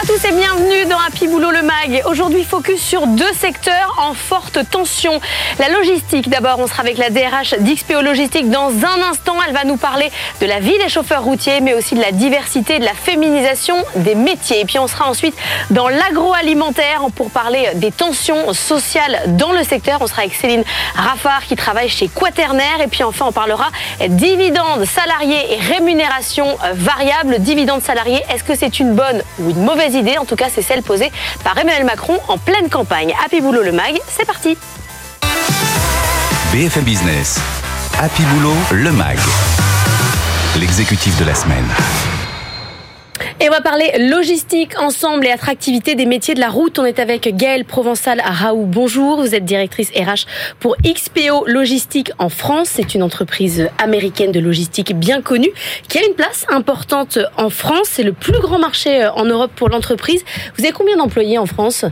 Bonjour à tous et bienvenue dans Happy Boulot le Mag. Aujourd'hui, focus sur deux secteurs en forte tension. La logistique, d'abord, on sera avec la DRH d'XPO Logistique dans un instant. Elle va nous parler de la vie des chauffeurs routiers, mais aussi de la diversité, de la féminisation des métiers. Et puis, on sera ensuite dans l'agroalimentaire pour parler des tensions sociales dans le secteur. On sera avec Céline Raffard qui travaille chez Quaternaire. Et puis, enfin, on parlera dividendes salariés et rémunération variable. Dividendes salariés, est-ce que c'est une bonne ou une mauvaise idée. En tout cas, c'est celle posée par Emmanuel Macron en pleine campagne. Happy Boulot le MAG, c'est parti. BFM Business. Happy Boulot le MAG. L'exécutif de la semaine. Et on va parler logistique ensemble et attractivité des métiers de la route. On est avec Gaëlle Provençal à Raoult. Bonjour, vous êtes directrice RH pour XPO Logistique en France. C'est une entreprise américaine de logistique bien connue qui a une place importante en France. C'est le plus grand marché en Europe pour l'entreprise. Vous avez combien d'employés en France?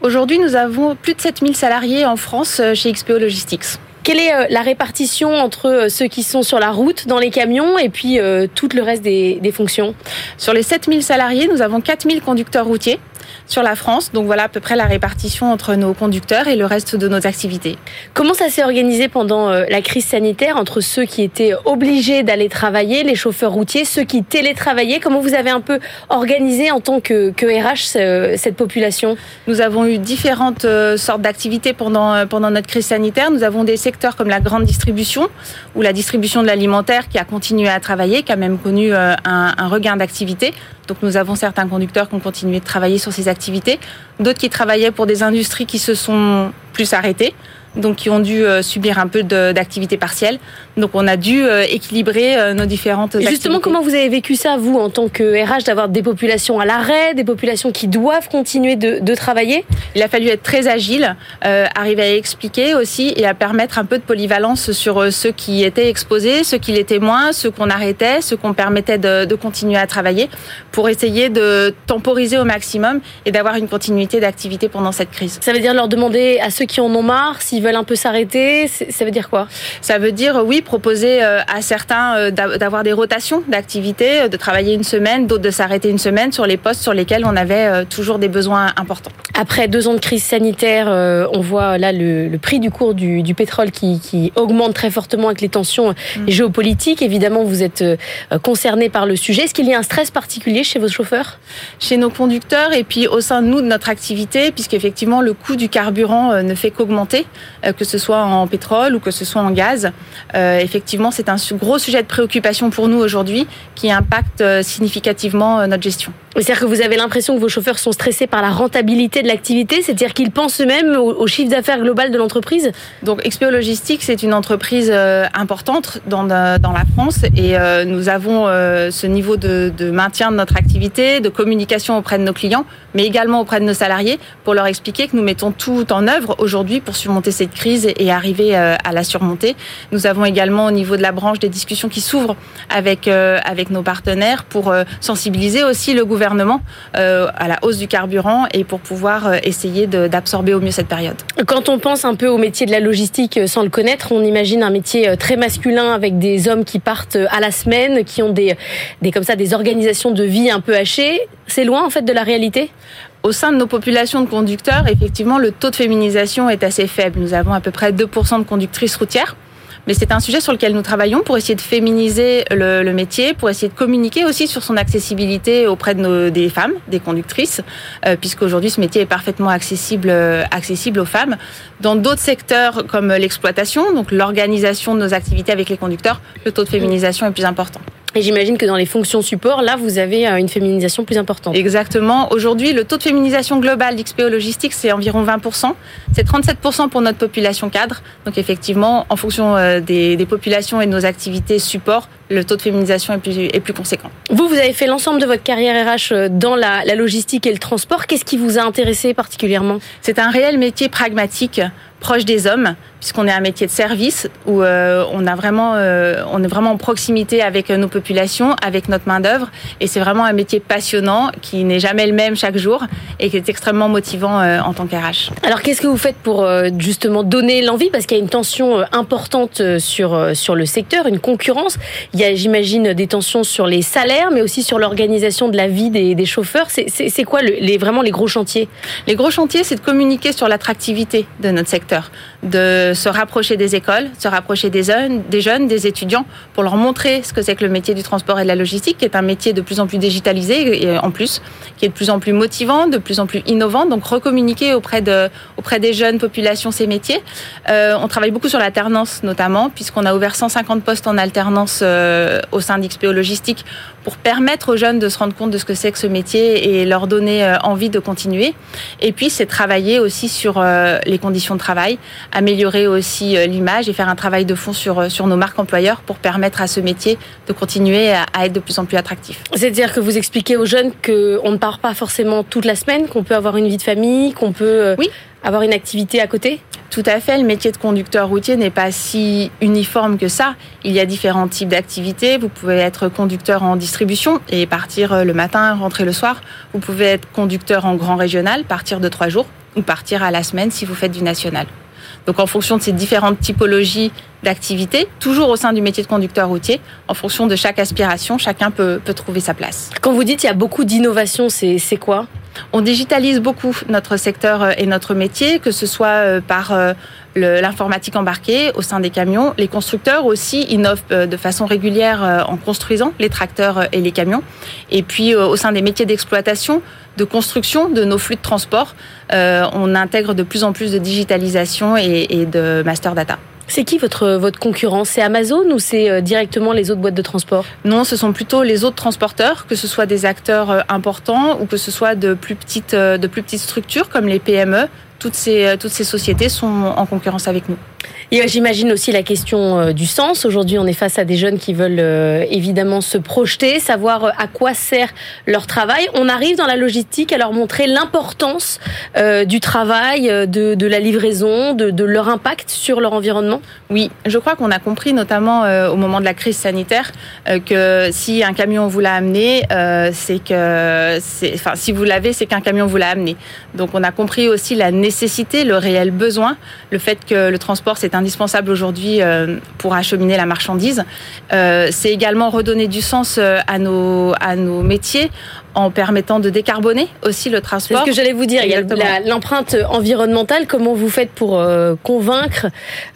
Aujourd'hui, nous avons plus de 7000 salariés en France chez XPO Logistics. Quelle est euh, la répartition entre euh, ceux qui sont sur la route, dans les camions, et puis euh, tout le reste des, des fonctions? Sur les 7000 salariés, nous avons 4000 conducteurs routiers sur la France. Donc voilà à peu près la répartition entre nos conducteurs et le reste de nos activités. Comment ça s'est organisé pendant euh, la crise sanitaire entre ceux qui étaient obligés d'aller travailler, les chauffeurs routiers, ceux qui télétravaillaient? Comment vous avez un peu organisé en tant que, que RH cette population? Nous avons eu différentes euh, sortes d'activités pendant, euh, pendant notre crise sanitaire. Nous avons des secteurs comme la grande distribution ou la distribution de l'alimentaire qui a continué à travailler, qui a même connu un, un regain d'activité. Donc nous avons certains conducteurs qui ont continué de travailler sur ces activités, d'autres qui travaillaient pour des industries qui se sont plus arrêtées donc qui ont dû euh, subir un peu d'activité partielle. Donc on a dû euh, équilibrer euh, nos différentes Et Justement, comment vous avez vécu ça, vous, en tant que RH, d'avoir des populations à l'arrêt, des populations qui doivent continuer de, de, travailler? Il a fallu être très agile, euh, arriver à expliquer aussi et à permettre un peu de polyvalence sur ceux qui étaient exposés, ceux qui l'étaient moins, ceux qu'on arrêtait, ceux qu'on permettait de, de, continuer à travailler pour essayer de temporiser au maximum et d'avoir une continuité d'activité pendant cette crise. Ça veut dire leur demander à ceux qui en ont marre s'ils veulent un peu s'arrêter Ça veut dire quoi? Ça veut dire, oui, proposer euh, à certains euh, d'avoir des rotations d'activités, euh, de travailler une semaine, d'autres de s'arrêter une semaine sur les postes sur lesquels on avait toujours des besoins importants. Après deux ans de crise sanitaire, on voit là le, le prix du cours du, du pétrole qui, qui, augmente très fortement avec les tensions mm. géopolitiques. Évidemment, vous êtes concerné par le sujet. Est-ce qu'il y a un stress particulier chez vos chauffeurs? Chez nos conducteurs et puis au sein de nous, de notre activité, puisqu'effectivement le coût du carburant ne fait qu'augmenter. Euh, que ce soit en pétrole ou que ce soit en gaz. Euh, effectivement, c'est un gros sujet de préoccupation pour nous aujourd'hui qui impacte euh, significativement notre gestion. C'est-à-dire que vous avez l'impression que vos chauffeurs sont stressés par la rentabilité de l'activité, c'est-à-dire qu'ils pensent eux-mêmes au, chiffre d'affaires global de l'entreprise? Donc XPO Logistique, c'est une entreprise importante dans, dans la France et nous avons ce niveau de, maintien de notre activité, de communication auprès de nos clients, mais également auprès de nos salariés pour leur expliquer que nous mettons tout en œuvre aujourd'hui pour surmonter cette crise et arriver euh, à la surmonter. Nous avons également au niveau de la branche des discussions qui s'ouvrent avec euh, nos partenaires pour euh, sensibiliser aussi le gouvernement à la hausse du carburant et pour pouvoir essayer d'absorber au mieux cette période. Quand on pense un peu au métier de la logistique sans le connaître, on imagine un métier très masculin avec des hommes qui partent à la semaine, qui ont des des comme ça des organisations de vie un peu hachées. C'est loin en fait de la réalité? Au sein de nos populations de conducteurs, effectivement, le taux de féminisation est assez faible. Nous avons à peu près 2% de conductrices routières. Mais c'est un sujet sur lequel nous travaillons pour essayer de féminiser le, métier, pour essayer de communiquer aussi sur son accessibilité auprès des femmes, des conductrices, euh, puisqu'aujourd'hui ce métier est parfaitement euh, accessible aux femmes. Dans d'autres secteurs comme l'exploitation, donc l'organisation de nos activités avec les conducteurs, le taux de féminisation est plus important. Et j'imagine que dans les fonctions support, là, vous avez euh, une féminisation plus importante. Exactement. Aujourd'hui, le taux de féminisation global d'XPO Logistique, c'est environ 20%. C'est 37% pour notre population cadre. Donc effectivement, en fonction euh, des, des populations et de nos activités support, le taux de féminisation est plus, est plus conséquent. Vous, vous avez fait l'ensemble de votre carrière RH dans la, la logistique et le transport. Qu'est-ce qui vous a intéressé particulièrement? C'est un réel métier pragmatique proche des hommes, puisqu'on est un métier de service où euh, on a vraiment, euh, on est vraiment en proximité avec nos populations, avec notre main d'œuvre, et c'est vraiment un métier passionnant qui n'est jamais le même chaque jour et qui est extrêmement motivant euh, en tant qu'RH. Alors qu'est-ce que vous faites pour justement donner l'envie, parce qu'il y a une tension importante sur sur le secteur, une concurrence. Il y a, j'imagine, des tensions sur les salaires, mais aussi sur l'organisation de la vie des, chauffeurs. C'est quoi le, les, vraiment les gros chantiers? Les gros chantiers, c'est de communiquer sur l'attractivité de notre secteur de se rapprocher des écoles, se rapprocher des jeunes, des étudiants, pour leur montrer ce que c'est que le métier du transport et de la logistique, qui est un métier de plus en plus digitalisé et en plus, qui est de plus en plus motivant, de plus en plus innovant. Donc recommuniquer auprès de auprès des jeunes populations ces métiers. Euh, on travaille beaucoup sur l'alternance notamment, puisqu'on a ouvert 150 postes en alternance euh, au sein d'XPO Logistique pour permettre aux jeunes de se rendre compte de ce que c'est que ce métier et leur donner euh, envie de continuer. Et puis c'est travailler aussi sur les conditions de travail améliorer aussi euh, l'image et faire un travail de fond sur, euh, sur nos marques employeurs pour permettre à ce métier de continuer à, être de plus en plus attractif. C'est-à-dire que vous expliquez aux jeunes qu'on ne part pas forcément toute la semaine, qu'on peut avoir une vie de famille, qu'on peut euh, oui. avoir une activité à côté? Tout à fait, le métier de conducteur routier n'est pas si uniforme que ça. Il y a différents types d'activités. Vous pouvez être conducteur en distribution et partir le matin, rentrer le soir. Vous pouvez être conducteur en grand régional, partir de trois jours ou partir à la semaine si vous faites du national. Donc en fonction de ces différentes typologies d'activités, toujours au sein du métier de conducteur routier, en fonction de chaque aspiration, chacun peut, peut trouver sa place. Quand vous dites qu'il y a beaucoup d'innovation, c'est quoi? On digitalise beaucoup notre secteur euh, et notre métier, que ce soit euh, par euh, l'informatique embarquée au sein des camions. Les constructeurs aussi innovent de façon régulière en construisant les tracteurs et les camions. Et puis au sein des métiers d'exploitation, de construction de nos flux de transport, on intègre de plus en plus de digitalisation et de master data. C'est qui votre, votre C'est Amazon ou c'est euh, directement les autres boîtes de transport? Non, ce sont plutôt les autres transporteurs, que ce soit des acteurs euh, importants ou que ce soit de plus petites, euh, de plus petites structures comme les PME. Toutes ces, toutes ces sociétés sont en concurrence avec nous. Et j'imagine aussi la question euh, du sens. Aujourd'hui, on est face à des jeunes qui veulent euh, évidemment se projeter, savoir euh, à quoi sert leur travail. On arrive dans la logistique à leur montrer l'importance du travail, de, la livraison, de, de, leur impact sur leur environnement. Oui, je crois qu'on a compris notamment au moment de la crise sanitaire que si un camion vous l'a amené, c'est que, enfin, si vous l'avez, c'est qu'un camion vous l'a amené. Donc, on a compris aussi la nécessité, le réel besoin, le fait que le transport c'est indispensable aujourd'hui euh, pour acheminer la marchandise. Euh, c'est également redonner du sens euh, à nos, à nos métiers en permettant de décarboner aussi le transport. C'est ce que j'allais vous dire. Il y a l'empreinte environnementale. Comment vous faites pour convaincre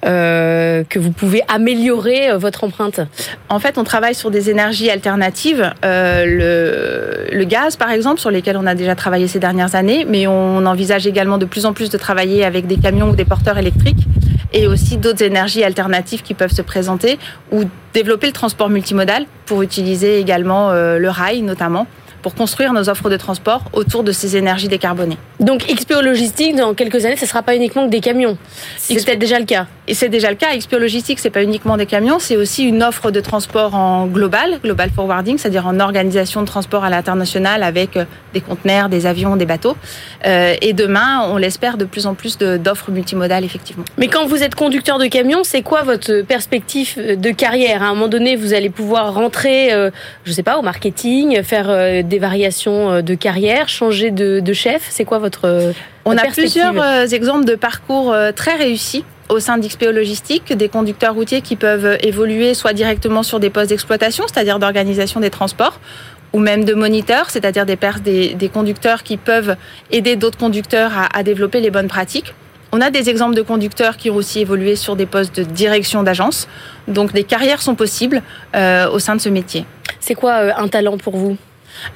que vous pouvez améliorer votre empreinte? En fait, on travaille sur des énergies alternatives. le, le gaz, par exemple, sur lesquels on a déjà travaillé ces dernières années, mais on envisage également de plus en plus de travailler avec des camions ou des porteurs électriques et aussi d'autres énergies alternatives qui peuvent se présenter ou développer le transport multimodal pour utiliser également euh, le rail notamment pour construire nos offres de transport autour de ces énergies décarbonées. Donc XPO Logistique, dans quelques années, ce ne sera pas uniquement que des camions. C'est peut-être déjà le cas. Et c'est déjà le cas. XPO Logistique, c'est pas uniquement des camions, c'est aussi une offre de transport en global, global forwarding, c'est-à-dire en organisation de transport à l'international avec euh, des conteneurs, des avions, des bateaux. Euh, et demain, on l'espère, de plus en plus d'offres multimodales, effectivement. Mais quand vous êtes conducteur de camion, c'est quoi votre perspective de carrière? À un moment donné, vous allez pouvoir rentrer, euh, je sais pas, au marketing, faire des variations euh, de carrière, changer de, chef C'est quoi votre euh, On a plusieurs euh, exemples de parcours très réussis au sein d'XPO Logistique, des conducteurs routiers qui peuvent évoluer soit directement sur des postes d'exploitation, c'est-à-dire d'organisation des transports, ou même de moniteurs, c'est-à-dire des, des, conducteurs qui peuvent aider d'autres conducteurs à, développer les bonnes pratiques. On a des exemples de conducteurs qui ont aussi évolué sur des postes de direction d'agence. Donc des carrières sont possibles au sein de ce métier. C'est quoi un talent pour vous?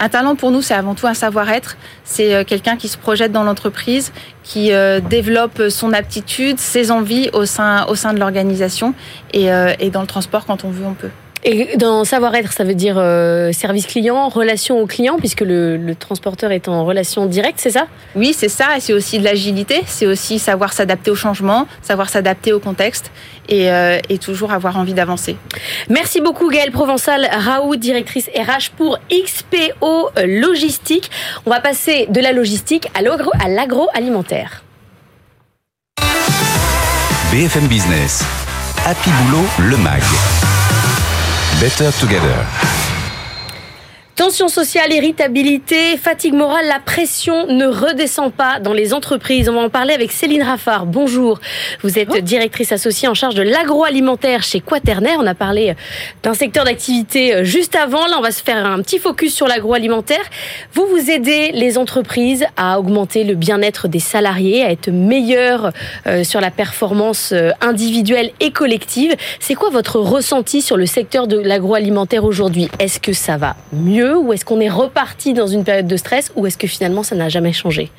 Un talent pour nous, c'est avant tout un savoir-être. C'est euh, quelqu'un qui se projette dans l'entreprise, qui euh, développe son aptitude, ses envies au sein, au sein de l'organisation et, euh, et dans le transport quand on veut, on peut. Et dans savoir-être, ça veut dire euh, service client, relation au client, puisque le, le transporteur est en relation directe, c'est ça? Oui, c'est ça. Et c'est aussi de l'agilité. C'est aussi savoir s'adapter au changement, savoir s'adapter au contexte et, euh, et toujours avoir envie d'avancer. Merci beaucoup Gaëlle Provençal, Raoult, directrice RH pour XPO Logistique. On va passer de la logistique à l'agroalimentaire. BFM Business. Happy Boulot, le MAG. Better Together. Tension sociale, irritabilité, fatigue morale, la pression ne redescend pas dans les entreprises. On va en parler avec Céline Raffard. Bonjour. Vous êtes directrice associée en charge de l'agroalimentaire chez Quaternaire. On a parlé d'un secteur d'activité euh, juste avant. Là, on va se faire un petit focus sur l'agroalimentaire. Vous, vous aidez les entreprises à augmenter le bien-être des salariés, à être meilleurs euh, sur la performance euh, individuelle et collective. C'est quoi votre ressenti sur le secteur de l'agroalimentaire aujourd'hui? Est-ce que ça va mieux ou est-ce qu'on est reparti dans une période de stress ou est-ce que finalement ça n'a jamais changé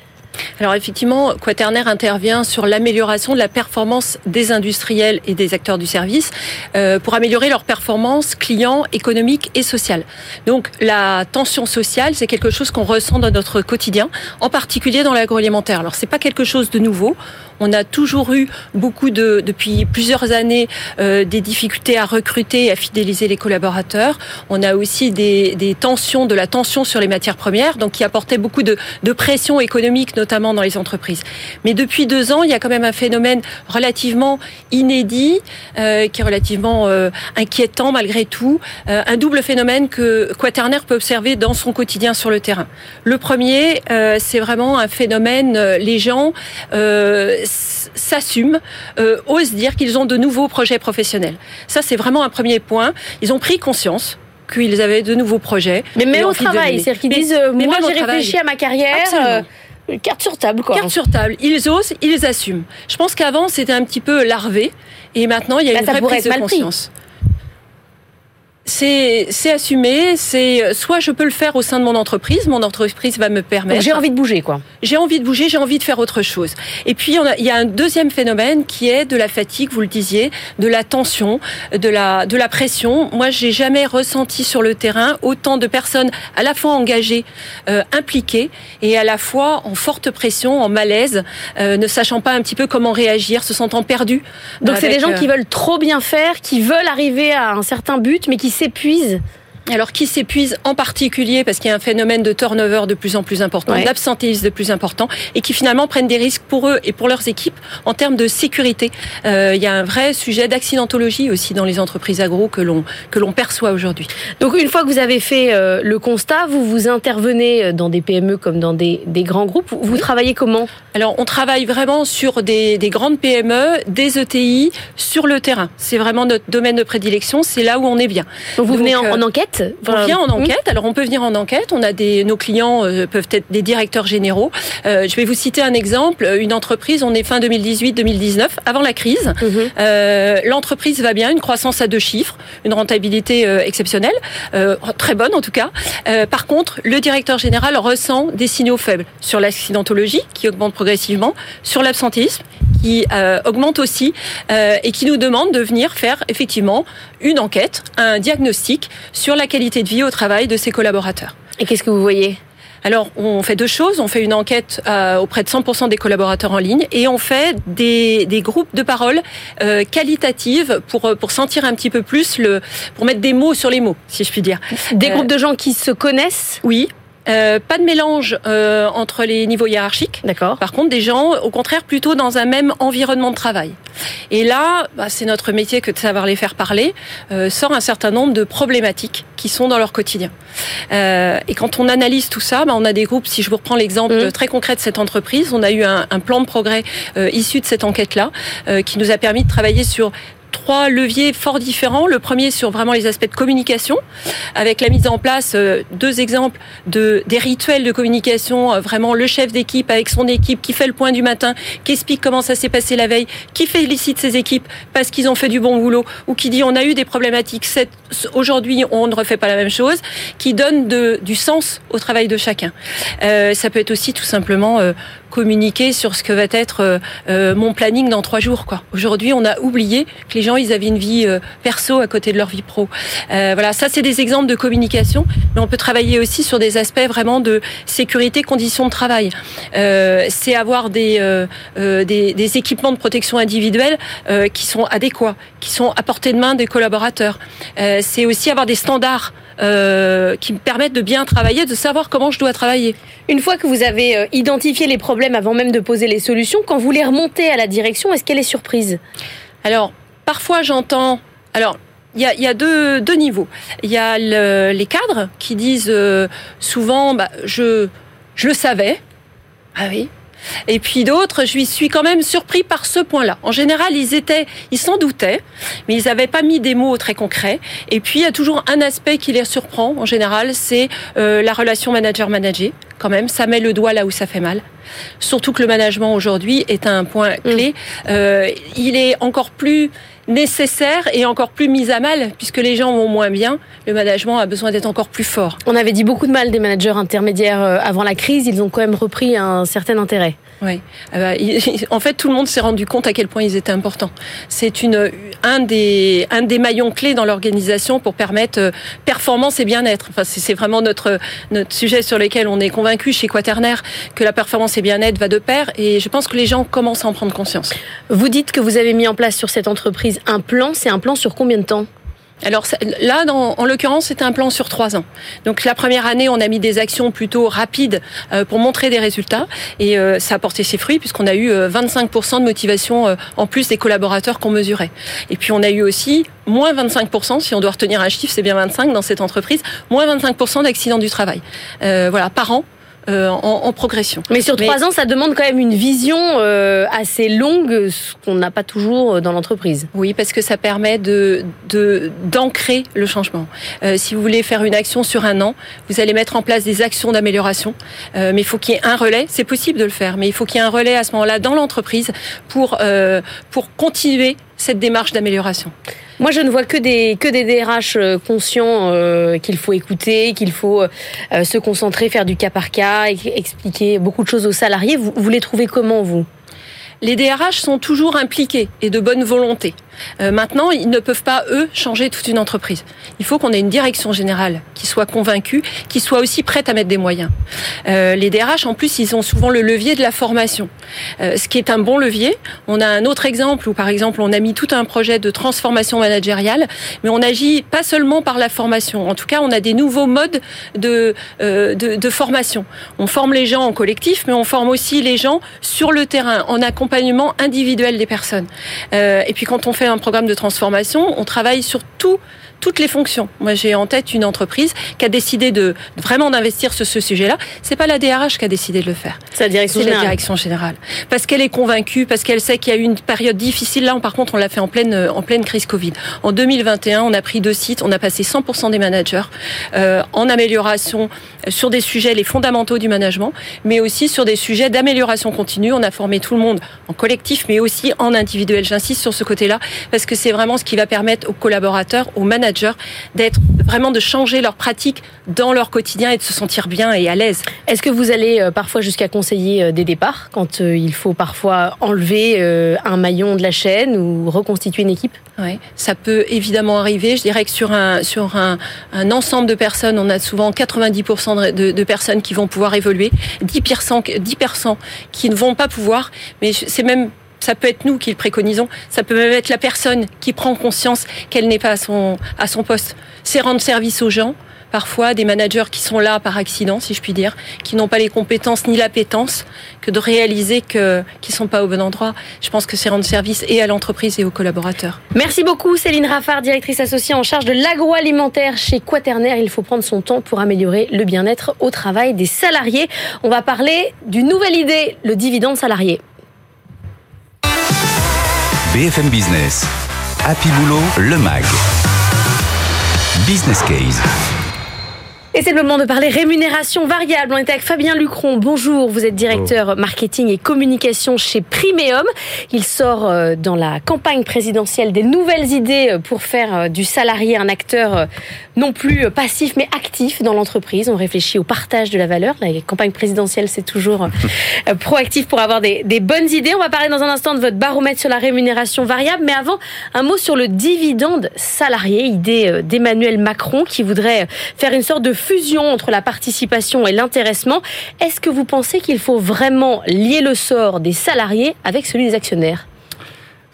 alors effectivement, Quaternaire intervient sur l'amélioration de la performance des industriels et des acteurs du service euh, pour améliorer leur performance client, économique et sociale. Donc la tension sociale, c'est quelque chose qu'on ressent dans notre quotidien, en particulier dans l'agroalimentaire. Alors c'est pas quelque chose de nouveau. On a toujours eu beaucoup de, depuis plusieurs années, euh, des difficultés à recruter et à fidéliser les collaborateurs. On a aussi des, des, tensions, de la tension sur les matières premières, donc qui apportait beaucoup de, de pression économique, notamment dans les entreprises. Mais depuis deux ans, il y a quand même un phénomène relativement inédit, euh, qui est relativement euh, inquiétant malgré tout, euh, un double phénomène que Quaternaire peut observer dans son quotidien sur le terrain. Le premier, euh, c'est vraiment un phénomène, euh, les gens s'assument, euh, osent dire qu'ils ont de nouveaux projets professionnels. Ça, c'est vraiment un premier point. Ils ont pris conscience qu'ils avaient de nouveaux projets. Mais même au travail, c'est-à-dire qu'ils disent, euh, moi j'ai réfléchi à ma carrière. Euh, carte sur table, quoi. Carte sur table. Ils osent, ils assument. Je pense qu'avant, c'était un petit peu larvé. Et maintenant, il y a Là, une vraie prise de pris. C'est c'est assumé, c'est soit je peux le faire au sein de mon entreprise, mon entreprise va me permettre. J'ai envie de bouger, quoi. J'ai envie de bouger, j'ai envie de faire autre chose. Et puis il y a un deuxième phénomène qui est de la fatigue, vous le disiez, de la tension, de la de la pression. Moi, j'ai jamais ressenti sur le terrain autant de personnes à la fois engagées, euh, impliquées et à la fois en forte pression, en malaise, euh, ne sachant pas un petit peu comment réagir, se sentant perdus. Donc c'est des gens euh, qui veulent trop bien faire, qui veulent arriver à un certain but, mais qui s'épuisent. Alors qui s'épuise en particulier parce qu'il y a un phénomène de turnover de plus en plus important, Ouais. d'absentéisme de plus important, et qui finalement prennent des risques pour eux et pour leurs équipes en termes de sécurité. Euh, il y a un vrai sujet d'accidentologie aussi dans les entreprises agro que l'on que l'on perçoit aujourd'hui. Donc une fois que vous avez fait euh, le constat, vous vous intervenez euh, dans des PME comme dans des, des grands groupes. Vous, travaillez comment? Alors on travaille vraiment sur des, des grandes PME, des ETI sur le terrain. C'est vraiment notre domaine de prédilection. C'est là où on est bien. Donc vous Donc, venez en, euh, On vient en enquête. Alors on peut venir en enquête. On a des nos clients euh, peuvent être des directeurs généraux. Euh, je vais vous citer un exemple. Une entreprise. On est fin 2018-2019, avant la crise. Mhm. Euh, L'entreprise va bien, une croissance à deux chiffres, une rentabilité exceptionnelle, très bonne en tout cas. Par contre, le directeur général ressent des signaux faibles sur l'accidentologie qui augmente progressivement, sur l'absentéisme qui augmente aussi et qui nous demande de venir faire effectivement une enquête, un diagnostic sur la qualité de vie au travail de ses collaborateurs. Et qu'est-ce que vous voyez? Alors, on fait deux choses. On fait une enquête euh, auprès de 100% des collaborateurs en ligne et on fait des, des groupes de parole euh, qualitatives pour, euh, pour sentir un petit peu plus, le, pour mettre des mots sur les mots, si je puis dire. Des Euh, groupes de gens qui se connaissent? Oui. Euh, pas de mélange euh, entre les niveaux hiérarchiques. D'accord. Par contre, des gens, au contraire, plutôt dans un même environnement de travail. Et là, bah, c'est notre métier que de savoir les faire parler, euh, sort un certain nombre de problématiques qui sont dans leur quotidien. Euh, et quand on analyse tout ça, bah, on a des groupes, si je vous reprends l'exemple Mhm. très concret de cette entreprise, on a eu un, un plan de progrès euh, issu de cette enquête-là, euh, qui nous a permis de travailler sur trois leviers fort différents. Le premier sur vraiment les aspects de communication, avec la mise en place, euh, deux exemples de des rituels de communication, euh, vraiment le chef d'équipe avec son équipe qui fait le point du matin, qui explique comment ça s'est passé la veille, qui félicite ses équipes parce qu'ils ont fait du bon boulot, ou qui dit on a eu des problématiques, aujourd'hui on ne refait pas la même chose, qui donne du sens au travail de chacun. Euh, ça peut être aussi tout simplement euh, communiquer sur ce que va être mon planning dans trois jours. Quoi. Aujourd'hui, on a oublié que les gens, ils avaient une vie perso à côté de leur vie pro. voilà, ça, c'est des exemples de communication, mais on peut travailler aussi sur des aspects vraiment de sécurité, conditions de travail. c'est avoir des, des, des, équipements de protection individuelle qui sont adéquats, qui sont à portée de main des collaborateurs. c'est aussi avoir des standards euh, qui me permettent de bien travailler, de savoir comment je dois travailler. Une fois que vous avez euh, identifié les problèmes avant même de poser les solutions, quand vous les remontez à la direction, est-ce qu'elle est surprise? Alors, parfois j'entends... Alors, il y a, y a deux, deux, niveaux. Il y a le, les cadres qui disent euh, souvent bah, je, je le savais. Ah oui, et puis d'autres, je suis quand même surpris par ce point-là. En général, ils étaient, ils s'en doutaient, mais ils n'avaient pas mis des mots très concrets. Et puis, il y a toujours un aspect qui les surprend. En général, c'est euh, la relation manager-manager. Quand même, ça met le doigt là où ça fait mal. Surtout que le management aujourd'hui est un point clé. Mm. Euh, il est encore plus nécessaire et encore plus mise à mal puisque les gens vont moins bien. Le management a besoin d'être encore plus fort. On avait dit beaucoup de mal des managers intermédiaires euh, avant la crise. Ils ont quand même repris un certain intérêt. Oui. Ah bah, en fait, tout le monde s'est rendu compte à quel point ils étaient importants. C'est une un des un des maillons clés dans l'organisation pour permettre euh, performance et bien-être. Enfin, c'est vraiment notre notre sujet sur lequel on est convaincu chez Quaternaire que la performance et bien-être va de pair. Et je pense que les gens commencent à en prendre conscience. Vous dites que vous avez mis en place sur cette entreprise un plan. C'est un plan sur combien de temps alors là, en l'occurrence, c'était un plan sur trois ans. Donc la première année, on a mis des actions plutôt rapides euh, pour montrer des résultats et euh, ça a porté ses fruits puisqu'on a eu 25% euh, de motivation en plus des collaborateurs qu'on mesurait. Et puis on a eu aussi moins 25%, si on doit retenir un chiffre, c'est bien 25 dans cette entreprise, moins 25% d'accidents du travail. voilà, par an euh, en, progression. Mais sur trois ans, ça demande quand même une vision euh, assez longue, ce qu'on n'a pas toujours dans l'entreprise. Oui, parce que ça permet de d'ancrer le changement. Euh, si vous voulez faire une action sur un an, vous allez mettre en place des actions d'amélioration, mais il faut qu'il y ait un relais. C'est possible de le faire, mais il faut qu'il y ait un relais à ce moment-là dans l'entreprise pour pour continuer cette démarche d'amélioration. Moi, je ne vois que des que des DRH euh, conscients euh, qu'il faut écouter, qu'il faut euh, se concentrer, faire du cas par cas, expliquer beaucoup de choses aux salariés. Vous, vous les trouvez comment vous? Les DRH sont toujours impliqués et de bonne volonté. Euh, maintenant, ils ne peuvent pas, eux, changer toute une entreprise. Il faut qu'on ait une direction générale qui soit convaincue, qui soit aussi prête à mettre des moyens. Euh, les DRH, en plus, ils ont souvent le levier de la formation, euh, ce qui est un bon levier. On a un autre exemple où, par exemple, on a mis tout un projet de transformation managériale, mais on agit pas seulement par la formation. En tout cas, on a des nouveaux modes de, de, de formation. On forme les gens en collectif, mais on forme aussi les gens sur le terrain, en accompagnement individuel des personnes. et puis, quand on fait un programme de transformation, on travaille sur tout toutes les fonctions. Moi, j'ai en tête une entreprise qui a décidé de vraiment d'investir sur ce sujet-là. C'est pas la DRH qui a décidé de le faire. C'est la direction générale. la direction générale. Parce qu'elle est convaincue, parce qu'elle sait qu'il y a eu une période difficile. Là, par contre, on l'a fait en pleine en pleine crise Covid. En 2021, on a pris deux sites, on a passé 100% des managers euh, en amélioration sur des sujets les fondamentaux du management, mais aussi sur des sujets d'amélioration continue. On a formé tout le monde en collectif, mais aussi en individuel. J'insiste sur ce côté-là parce que c'est vraiment ce qui va permettre aux collaborateurs, aux managers d'être vraiment de changer leurs pratiques dans leur quotidien et de se sentir bien et à l'aise. Est-ce que vous allez euh, parfois jusqu'à conseiller euh, des départs quand euh, il faut parfois enlever un maillon de la chaîne ou reconstituer une équipe? Oui, ça peut évidemment arriver. Je dirais que sur un sur un, un ensemble de personnes, on a souvent 90% de, de, personnes qui vont pouvoir évoluer, 10%, 10 qui ne vont pas pouvoir, mais c'est même ça peut être nous qui le préconisons, ça peut même être la personne qui prend conscience qu'elle n'est pas à son, poste. C'est rendre service aux gens, parfois des managers qui sont là par accident, si je puis dire, qui n'ont pas les compétences ni l'appétence, que de réaliser qu'ils sont pas au bon endroit. Je pense que c'est rendre service et à l'entreprise et aux collaborateurs. Merci beaucoup Céline Raffard, directrice associée en charge de l'agroalimentaire chez Quaternaire. Il faut prendre son temps pour améliorer le bien-être au travail des salariés. On va parler d'une nouvelle idée, le dividende salarié. BFM Business. Happy Boulot, le MAG. Business Case. Et c'est le moment de parler rémunération variable. On est avec Fabien Lucron. Bonjour, vous êtes directeur marketing et communication chez Primeum. Il sort euh, dans la campagne présidentielle des nouvelles idées euh, pour faire euh, du salarié un acteur non plus passif mais actif dans l'entreprise. On réfléchit au partage de la valeur. La campagne présidentielle, c'est toujours proactif pour avoir des, des bonnes idées. On va parler dans un instant de votre baromètre sur la rémunération variable. Mais avant, un mot sur le dividende salarié, idée d'Emmanuel Macron qui voudrait faire une sorte de fusion entre la participation et l'intéressement. Est-ce que vous pensez qu'il faut vraiment lier le sort des salariés avec celui des actionnaires?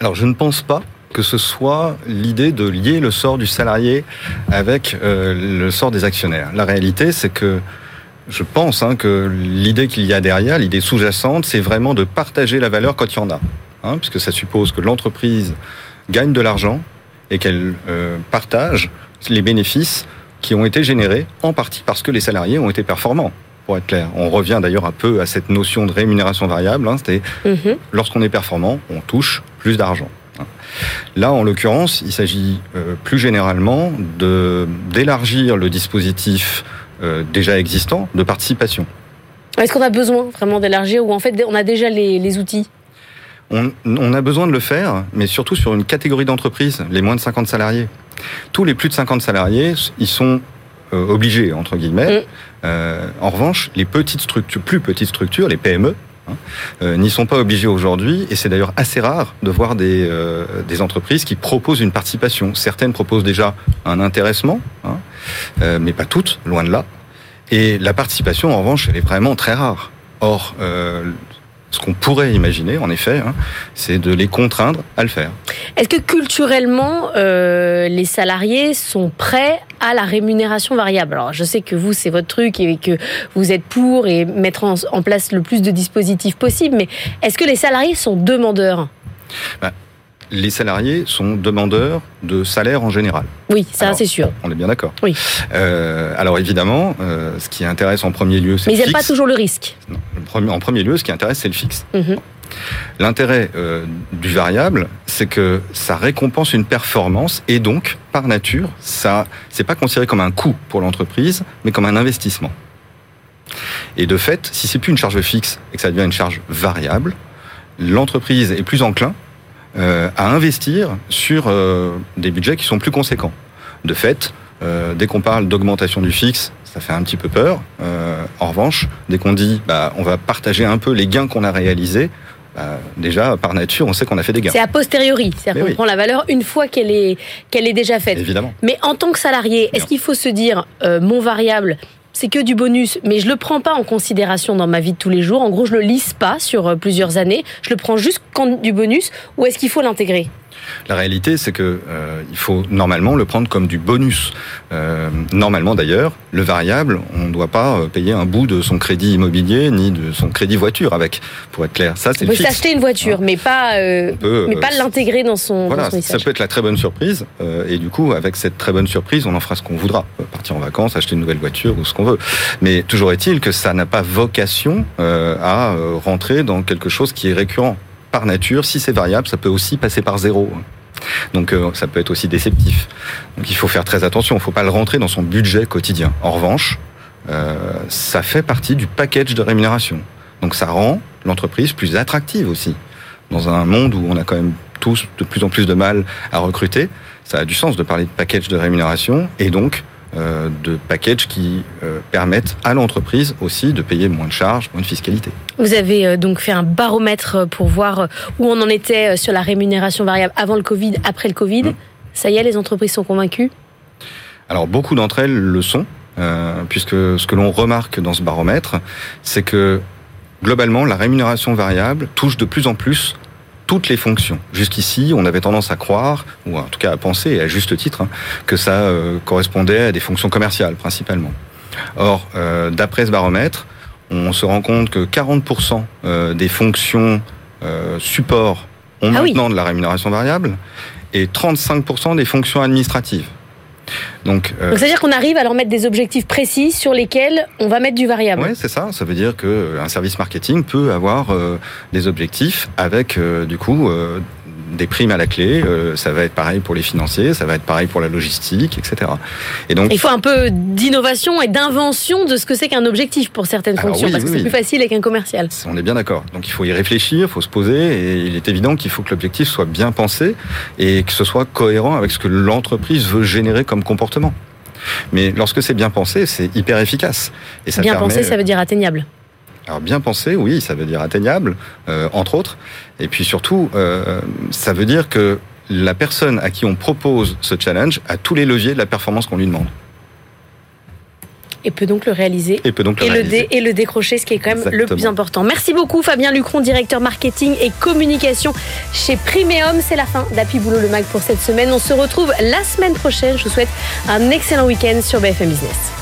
Alors je ne pense pas que ce soit l'idée de lier le sort du salarié avec euh, le sort des actionnaires. La réalité, c'est que je pense hein, que l'idée qu'il y a derrière, l'idée sous-jacente, c'est vraiment de partager la valeur quand il y en a. Hein, puisque ça suppose que l'entreprise gagne de l'argent et qu'elle euh, partage les bénéfices qui ont été générés en partie parce que les salariés ont été performants. Pour être clair, on revient d'ailleurs un peu à cette notion de rémunération variable. Hein, C'était mhm. lorsqu'on est performant, on touche plus d'argent. Hein. Là, en l'occurrence, il s'agit euh, plus généralement d'élargir le dispositif euh, déjà existant de participation. Est-ce qu'on a besoin vraiment d'élargir ou en fait on a déjà les, les outils on, on, a besoin de le faire, mais surtout sur une catégorie d'entreprises, les moins de 50 salariés. Tous les plus de 50 salariés, ils sont euh, obligés, entre guillemets. Mm. Euh, en revanche, les petites structures, plus petites structures, les PME, hein, euh, n'y sont pas obligés aujourd'hui, et c'est d'ailleurs assez rare de voir des, des entreprises qui proposent une participation. Certaines proposent déjà un intéressement, hein, mais pas toutes, loin de là. Et la participation, en revanche, elle est vraiment très rare. Or, ce qu'on pourrait imaginer, en effet, hein, c'est de les contraindre à le faire. Est-ce que culturellement, euh, les salariés sont prêts à la rémunération variable? Alors, je sais que vous, c'est votre truc et que vous êtes pour et mettre en, place le plus de dispositifs possible, mais est-ce que les salariés sont demandeurs? Bah, les salariés sont demandeurs de salaire en général. Oui, ça c'est sûr. On est bien d'accord. Oui. Euh, alors évidemment, euh, ce qui intéresse en premier lieu, c'est Mais ils n'aiment pas toujours le risque. En premier lieu, ce qui intéresse, c'est le fixe. Mhm. L'intérêt euh, du variable, c'est que ça récompense une performance et donc, par nature, ça, c'est pas considéré comme un coût pour l'entreprise, mais comme un investissement. Et de fait, si c'est plus une charge fixe et que ça devient une charge variable, l'entreprise est plus enclin euh, à investir sur euh, des budgets qui sont plus conséquents. De fait, dès qu'on parle d'augmentation du fixe, ça fait un petit peu peur. en revanche, dès qu'on dit bah, on va partager un peu les gains qu'on a réalisés, bah, déjà, par nature, on sait qu'on a fait des gains. C'est a posteriori, c'est-à-dire qu'on prend la valeur une fois qu'elle est, qu'elle est déjà faite. Évidemment. Mais en tant que salarié, est-ce qu'il faut se dire, mon variable, c'est que du bonus, mais je le prends pas en considération dans ma vie de tous les jours. En gros, je le lise pas sur euh, plusieurs années. Je le prends juste quand du bonus. Ou est-ce qu'il faut l'intégrer? La réalité, c'est que euh, il faut normalement le prendre comme du bonus. Euh, normalement, d'ailleurs, le variable, on ne doit pas euh, payer un bout de son crédit immobilier ni de son crédit voiture avec. Pour être clair, ça c'est. On peut s'acheter une voiture, mais pas, mais pas l'intégrer dans son. Voilà, ça peut être la très bonne surprise. et du coup, avec cette très bonne surprise, on en fera ce qu'on voudra. Partir en vacances, acheter une nouvelle voiture ou ce qu'on veut. Mais toujours est-il que ça n'a pas vocation à rentrer dans quelque chose qui est récurrent par nature, si c'est variable, ça peut aussi passer par zéro. Donc euh, ça peut être aussi déceptif. Donc il faut faire très attention, il ne faut pas le rentrer dans son budget quotidien. En revanche, euh, ça fait partie du package de rémunération. Donc ça rend l'entreprise plus attractive aussi. Dans un monde où on a quand même tous de plus en plus de mal à recruter, ça a du sens de parler de package de rémunération et donc de packages qui euh, permettent à l'entreprise aussi de payer moins de charges, moins de fiscalité. Vous avez euh, donc fait un baromètre pour voir où on en était sur la rémunération variable avant le Covid, après le Covid. Mmh. Ça y est, les entreprises sont convaincues? Alors beaucoup d'entre elles le sont, puisque ce que l'on remarque dans ce baromètre, c'est que globalement, la rémunération variable touche de plus en plus toutes les fonctions. Jusqu'ici, on avait tendance à croire, ou en tout cas à penser, et à juste titre, hein, que ça euh, correspondait à des fonctions commerciales principalement. Or, euh, d'après ce baromètre, on se rend compte que 40% euh, des fonctions support ont ah maintenant de la rémunération variable et 35% des fonctions administratives. Donc, euh, ça veut dire qu'on arrive à leur mettre des objectifs précis sur lesquels on va mettre du variable. Oui, c'est ça. Ça veut dire qu'un service marketing peut avoir euh, des objectifs avec, euh, du coup, des primes à la clé. Euh, ça va être pareil pour les financiers, ça va être pareil pour la logistique, etc. Et donc, il faut un peu d'innovation et d'invention de ce que c'est qu'un objectif pour certaines fonctions, parce que c'est plus facile avec un commercial. On est bien d'accord. Donc il faut y réfléchir, il faut se poser, et il est évident qu'il faut que l'objectif soit bien pensé et que ce soit cohérent avec ce que l'entreprise veut générer comme comportement. Mais lorsque c'est bien pensé, c'est hyper efficace. Et ça bien pensé, ça veut dire atteignable. Alors bien pensé, oui, ça veut dire atteignable, euh, entre autres. Et puis surtout, euh, ça veut dire que la personne à qui on propose ce challenge a tous les leviers de la performance qu'on lui demande et peut donc le réaliser et, peut donc le, et et le décrocher, ce qui est quand même le plus important. Merci beaucoup Fabien Lucron, directeur marketing et communication chez Primeum. C'est la fin d'Happy Boulot le Mag pour cette semaine. On se retrouve la semaine prochaine. Je vous souhaite un excellent week-end sur BFM Business.